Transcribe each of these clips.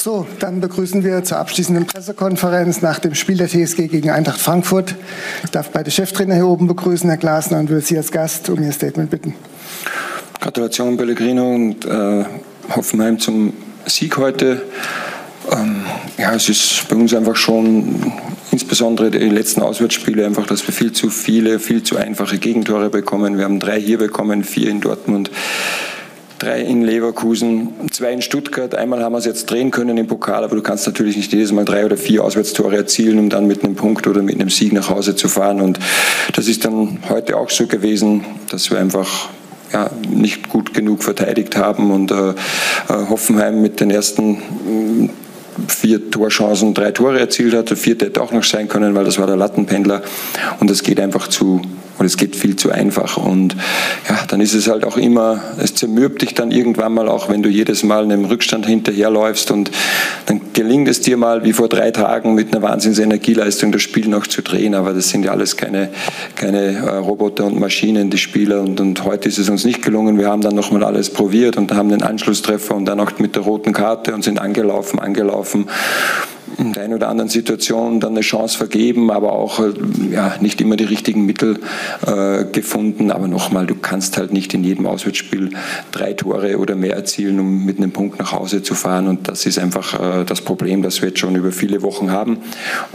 So, dann begrüßen wir zur abschließenden Pressekonferenz nach dem Spiel der TSG gegen Eintracht Frankfurt. Ich darf beide Cheftrainer hier oben begrüßen, Herr Glasner, und will Sie als Gast um Ihr Statement bitten. Gratulation Pellegrino und äh, Hoffenheim zum Sieg heute. Ähm, ja, es ist bei uns einfach schon insbesondere die letzten Auswärtsspiele einfach, dass wir viel zu viele, viel zu einfache Gegentore bekommen. Wir haben drei hier bekommen, vier in Dortmund drei in Leverkusen, zwei in Stuttgart. Einmal haben wir es jetzt drehen können im Pokal, aber du kannst natürlich nicht jedes Mal drei oder vier Auswärtstore erzielen, um dann mit einem Punkt oder mit einem Sieg nach Hause zu fahren. Und das ist dann heute auch so gewesen, dass wir einfach ja, nicht gut genug verteidigt haben und äh, äh Hoffenheim mit den ersten vier Torchancen, drei Tore erzielt hat. Der vierte hätte auch noch sein können, weil das war der Lattenpendler. Und es geht einfach zu, und es geht viel zu einfach. Und ja, dann ist es halt auch immer, es zermürbt dich dann irgendwann mal auch, wenn du jedes Mal einem Rückstand hinterherläufst und dann gelingt es dir mal wie vor drei Tagen mit einer Wahnsinnsenergieleistung das Spiel noch zu drehen. Aber das sind ja alles keine, keine äh, Roboter und Maschinen, die Spieler. Und, und heute ist es uns nicht gelungen. Wir haben dann nochmal alles probiert und haben den Anschlusstreffer und dann auch mit der roten Karte und sind angelaufen, angelaufen in der einen oder anderen Situation dann eine Chance vergeben, aber auch äh, ja, nicht immer die richtigen Mittel äh, gefunden. Aber nochmal, du kannst halt nicht in jedem Auswärtsspiel drei Tore oder mehr erzielen, um mit einem Punkt nach Hause zu fahren. Und das ist einfach äh, das Problem, das wir jetzt schon über viele Wochen haben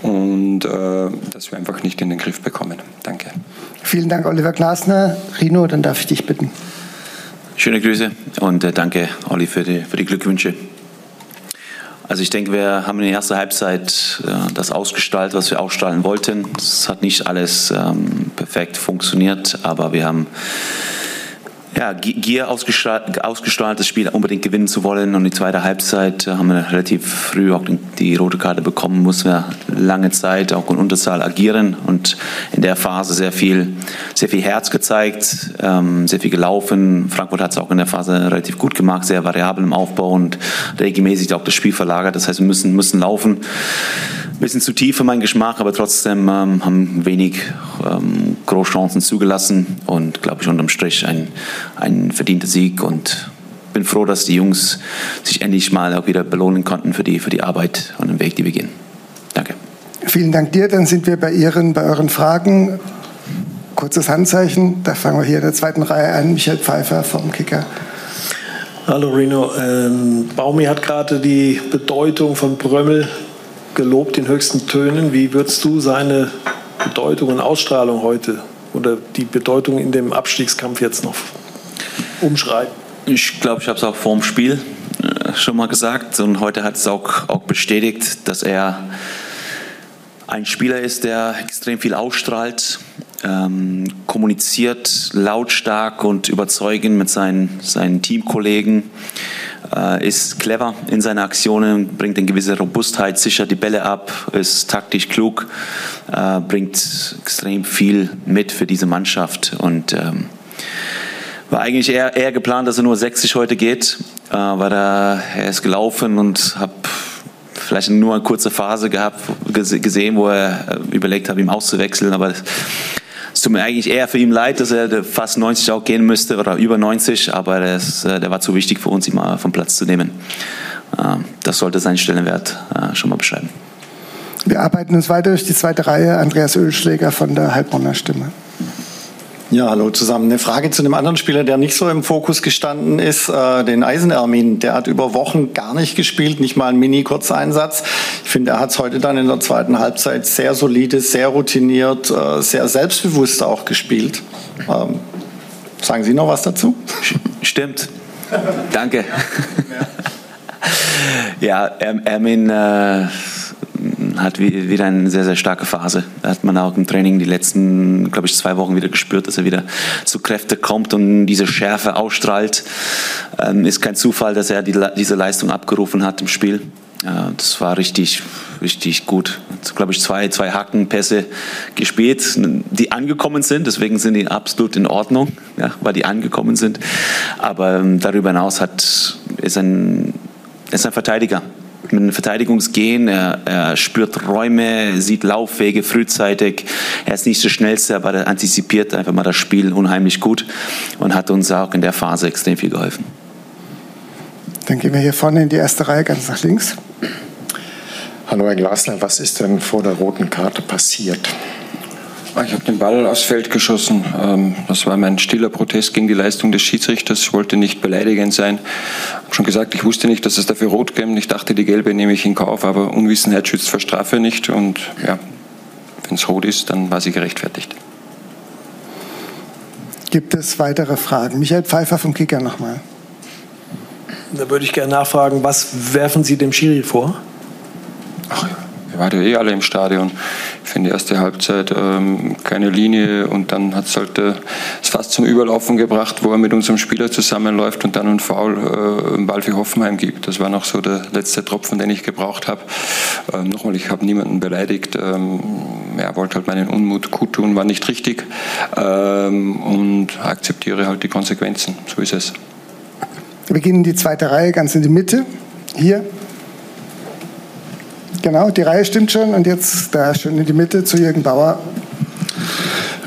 und äh, das wir einfach nicht in den Griff bekommen. Danke. Vielen Dank, Oliver Glasner. Rino, dann darf ich dich bitten. Schöne Grüße und äh, danke, Olli, für die, für die Glückwünsche. Also ich denke, wir haben in der ersten Halbzeit äh, das ausgestaltet, was wir ausgestalten wollten. Es hat nicht alles ähm, perfekt funktioniert, aber wir haben ja, Gier ausgestrahlt, ausgestrahlt, das Spiel unbedingt gewinnen zu wollen. Und die zweite Halbzeit äh, haben wir relativ früh auch die rote Karte bekommen, mussten wir lange Zeit auch in Unterzahl agieren und in der Phase sehr viel, sehr viel Herz gezeigt, ähm, sehr viel gelaufen. Frankfurt hat es auch in der Phase relativ gut gemacht, sehr variabel im Aufbau und regelmäßig auch das Spiel verlagert. Das heißt, wir müssen, müssen laufen. Ein bisschen zu tief für meinen Geschmack, aber trotzdem ähm, haben wenig ähm, Großchancen zugelassen und glaube ich unterm Strich ein, ein verdienter Sieg und bin froh, dass die Jungs sich endlich mal auch wieder belohnen konnten für die, für die Arbeit und den Weg, die wir gehen. Danke. Vielen Dank dir. Dann sind wir bei Ihren, bei euren Fragen. Kurzes Handzeichen. Da fangen wir hier in der zweiten Reihe an. Michael Pfeiffer vom Kicker. Hallo Rino. Ähm, Baumi hat gerade die Bedeutung von Brömmel gelobt in höchsten Tönen. Wie würdest du seine Bedeutung und Ausstrahlung heute oder die Bedeutung in dem Abstiegskampf jetzt noch umschreiben? Ich glaube, ich habe es auch vor dem Spiel äh, schon mal gesagt und heute hat es auch, auch bestätigt, dass er ein Spieler ist, der extrem viel ausstrahlt, ähm, kommuniziert lautstark und überzeugend mit seinen, seinen Teamkollegen äh, ist clever in seinen Aktionen, bringt eine gewisse Robustheit, sichert die Bälle ab, ist taktisch klug, äh, bringt extrem viel mit für diese Mannschaft und ähm, war eigentlich eher, eher geplant, dass er nur 60 heute geht, äh, weil er, er ist gelaufen und habe vielleicht nur eine kurze Phase gehabt, gesehen, wo er äh, überlegt hat, ihm auszuwechseln, aber es tut mir eigentlich eher für ihn leid, dass er fast 90 auch gehen müsste oder über 90, aber das, äh, der war zu wichtig für uns, ihn mal vom Platz zu nehmen. Ähm, das sollte seinen Stellenwert äh, schon mal beschreiben. Wir arbeiten uns weiter durch die zweite Reihe. Andreas Ölschläger von der Heilbronner Stimme. Ja, hallo zusammen. Eine Frage zu einem anderen Spieler, der nicht so im Fokus gestanden ist, äh, den Eisenermin. Der hat über Wochen gar nicht gespielt, nicht mal einen Mini-Kurzeinsatz. Ich finde, er hat es heute dann in der zweiten Halbzeit sehr solide, sehr routiniert, äh, sehr selbstbewusst auch gespielt. Ähm, sagen Sie noch was dazu? Stimmt. Danke. ja, Ermin. Äh hat wieder eine sehr, sehr starke Phase. Da hat man auch im Training die letzten, glaube ich, zwei Wochen wieder gespürt, dass er wieder zu Kräfte kommt und diese Schärfe ausstrahlt. Ähm, ist kein Zufall, dass er die, diese Leistung abgerufen hat im Spiel. Ja, das war richtig, richtig gut. Glaube ich, zwei, zwei Hakenpässe gespielt, die angekommen sind. Deswegen sind die absolut in Ordnung, ja, weil die angekommen sind. Aber ähm, darüber hinaus hat, ist, ein, ist ein Verteidiger mit einem Verteidigungsgehen. Er, er spürt Räume, sieht Laufwege frühzeitig. Er ist nicht der Schnellste, aber er antizipiert einfach mal das Spiel unheimlich gut und hat uns auch in der Phase extrem viel geholfen. Dann gehen wir hier vorne in die erste Reihe ganz nach links. Hallo Herr Glasner, was ist denn vor der roten Karte passiert? Ich habe den Ball aufs Feld geschossen. Ähm, das war mein stiller Protest gegen die Leistung des Schiedsrichters. Ich wollte nicht beleidigend sein. Ich habe schon gesagt, ich wusste nicht, dass es dafür rot gibt. Ich dachte, die gelbe nehme ich in Kauf, aber Unwissenheit schützt vor Strafe nicht. Und ja, wenn es rot ist, dann war sie gerechtfertigt. Gibt es weitere Fragen? Michael Pfeiffer vom Kicker nochmal. Da würde ich gerne nachfragen, was werfen Sie dem Schiri vor? Ach, wir waren ja eh alle im Stadion. Finde die erste Halbzeit ähm, keine Linie und dann hat es halt äh, fast zum Überlaufen gebracht, wo er mit unserem Spieler zusammenläuft und dann einen Foul äh, im Ball für Hoffenheim gibt. Das war noch so der letzte Tropfen, den ich gebraucht habe. Ähm, nochmal, ich habe niemanden beleidigt. Ähm, er wollte halt meinen Unmut kundtun, war nicht richtig ähm, und akzeptiere halt die Konsequenzen. So ist es. Wir beginnen die zweite Reihe ganz in die Mitte. Hier. Genau, die Reihe stimmt schon. Und jetzt da schön in die Mitte zu Jürgen Bauer.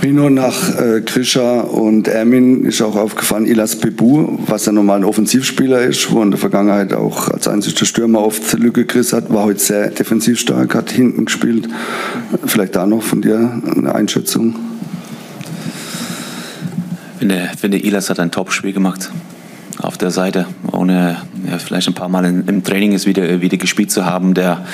Rino nach äh, Krischer und Ermin ist auch aufgefallen, Ilas Bebu, was ja normal ein Offensivspieler ist, wo in der Vergangenheit auch als einziger Stürmer oft Lücke gerissen hat, war heute sehr defensiv stark, hat hinten gespielt. Vielleicht da noch von dir eine Einschätzung. Ich finde, finde Ilas hat ein Top-Spiel gemacht auf der Seite, ohne ja, vielleicht ein paar Mal in, im Training es wieder, wieder gespielt zu haben. Der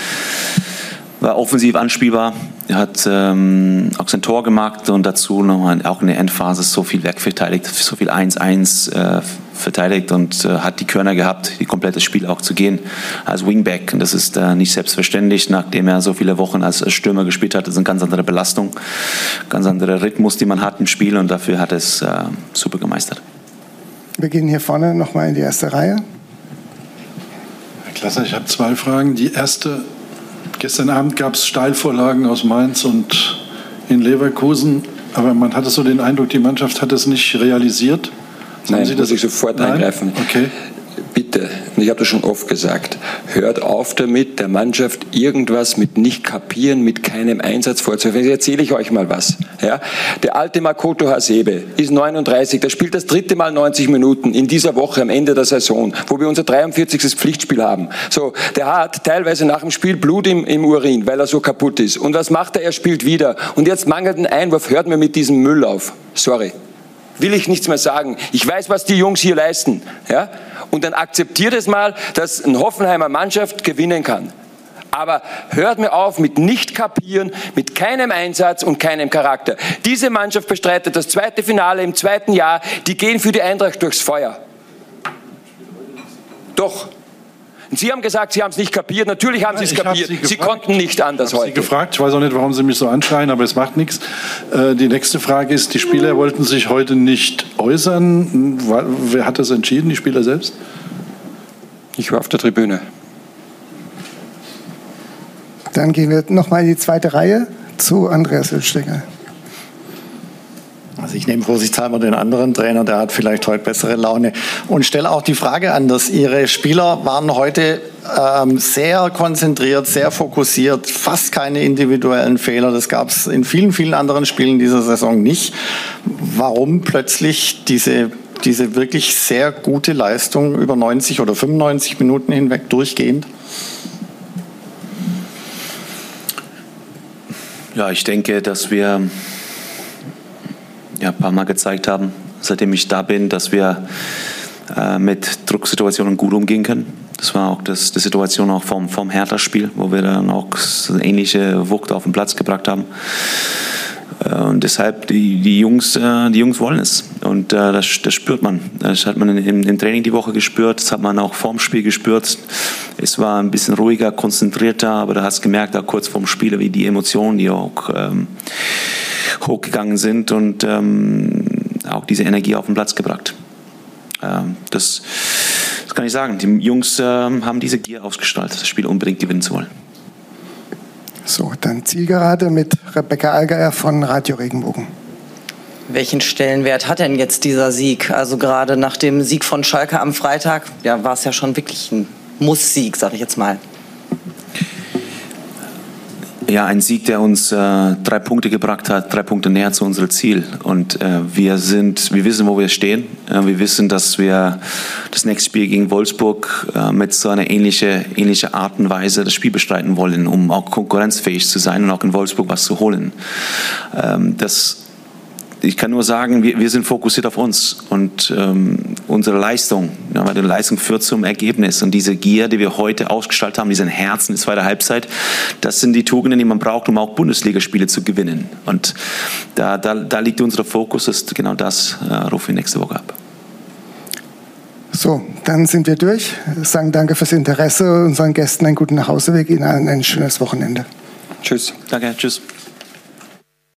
war offensiv anspielbar, hat ähm, auch sein Tor gemacht und dazu nochmal auch in der Endphase so viel wegverteidigt, so viel 1-1 äh, verteidigt und äh, hat die Körner gehabt, die komplette Spiel auch zu gehen als Wingback. Und das ist äh, nicht selbstverständlich, nachdem er so viele Wochen als Stürmer gespielt hat. Das ist eine ganz andere Belastung, ganz anderer Rhythmus, die man hat im Spiel und dafür hat er es äh, super gemeistert. Wir gehen hier vorne nochmal in die erste Reihe. Herr Klasser, ich habe zwei Fragen. Die erste, gestern Abend gab es Steilvorlagen aus Mainz und in Leverkusen, aber man hatte so den Eindruck, die Mannschaft hat es nicht realisiert. Nein, Sie das muss ich sofort Nein? eingreifen. Okay und ich habe das schon oft gesagt, hört auf damit, der Mannschaft irgendwas mit nicht kapieren, mit keinem Einsatz vorzuwerfen. Jetzt erzähle ich euch mal was. Ja? Der alte Makoto Hasebe ist 39, der spielt das dritte Mal 90 Minuten in dieser Woche am Ende der Saison, wo wir unser 43. Pflichtspiel haben. So, der hat teilweise nach dem Spiel Blut im, im Urin, weil er so kaputt ist. Und was macht er? Er spielt wieder. Und jetzt mangelt ein Einwurf, hört mir mit diesem Müll auf. Sorry will ich nichts mehr sagen. Ich weiß, was die Jungs hier leisten. Ja? Und dann akzeptiert es mal, dass eine Hoffenheimer Mannschaft gewinnen kann. Aber hört mir auf mit nicht kapieren, mit keinem Einsatz und keinem Charakter. Diese Mannschaft bestreitet das zweite Finale im zweiten Jahr. Die gehen für die Eintracht durchs Feuer. Doch. Und Sie haben gesagt, Sie haben es nicht kapiert. Natürlich haben Sie es kapiert. Sie, Sie, konnten nicht anders ich heute. Sie gefragt. Ich weiß auch nicht, warum Sie mich so anschreien, aber es macht nichts. Äh, die nächste Frage ist: Die Spieler wollten sich heute nicht äußern. Wer hat das entschieden? Die Spieler selbst? Ich war auf der Tribüne. Dann gehen wir nochmal in die zweite Reihe zu Andreas Ölstenger. Also ich nehme vorsichtshalber den anderen Trainer, der hat vielleicht heute bessere Laune. Und stelle auch die Frage an, dass Ihre Spieler waren heute ähm, sehr konzentriert, sehr fokussiert, fast keine individuellen Fehler. Das gab es in vielen, vielen anderen Spielen dieser Saison nicht. Warum plötzlich diese, diese wirklich sehr gute Leistung über 90 oder 95 Minuten hinweg durchgehend? Ja, ich denke, dass wir ja, ein paar Mal gezeigt haben, seitdem ich da bin, dass wir äh, mit Drucksituationen gut umgehen können. Das war auch das, die Situation auch vom, vom Hertha-Spiel, wo wir dann auch ähnliche Wucht auf den Platz gebracht haben. Äh, und deshalb, die, die, Jungs, äh, die Jungs wollen es. Und äh, das, das spürt man. Das hat man im, im, Training die Woche gespürt, das hat man auch vorm Spiel gespürt. Es war ein bisschen ruhiger, konzentrierter, aber da hast du gemerkt, da kurz vorm Spiel, wie die Emotionen, die auch ähm, hochgegangen sind und ähm, auch diese Energie auf den Platz gebracht. Ähm, das, das, kann ich sagen. Die Jungs ähm, haben diese Gier ausgestaltet, das Spiel unbedingt gewinnen zu wollen. So, dann Zielgerade mit Rebecca Allgeier von Radio Regenbogen. Welchen Stellenwert hat denn jetzt dieser Sieg? Also gerade nach dem Sieg von Schalke am Freitag, ja, war es ja schon wirklich ein Muss-Sieg, sage ich jetzt mal. Ja, ein Sieg, der uns äh, drei Punkte gebracht hat, drei Punkte näher zu unserem Ziel. Und äh, wir sind, wir wissen, wo wir stehen. Äh, wir wissen, dass wir das nächste Spiel gegen Wolfsburg äh, mit so einer ähnlichen ähnliche Art und Weise das Spiel bestreiten wollen, um auch konkurrenzfähig zu sein und auch in Wolfsburg was zu holen. Ähm, das ich kann nur sagen, wir, wir sind fokussiert auf uns und ähm, unsere Leistung. Ja, weil die Leistung führt zum Ergebnis. Und diese Gier, die wir heute ausgestaltet haben, diesen Herzen in zweiter Halbzeit, das sind die Tugenden, die man braucht, um auch Bundesligaspiele zu gewinnen. Und da, da, da liegt unser Fokus, ist genau das äh, rufen wir nächste Woche ab. So, dann sind wir durch. Sagen danke fürs Interesse, unseren Gästen einen guten Nachhauseweg, Ihnen ein schönes Wochenende. Tschüss. Danke, tschüss.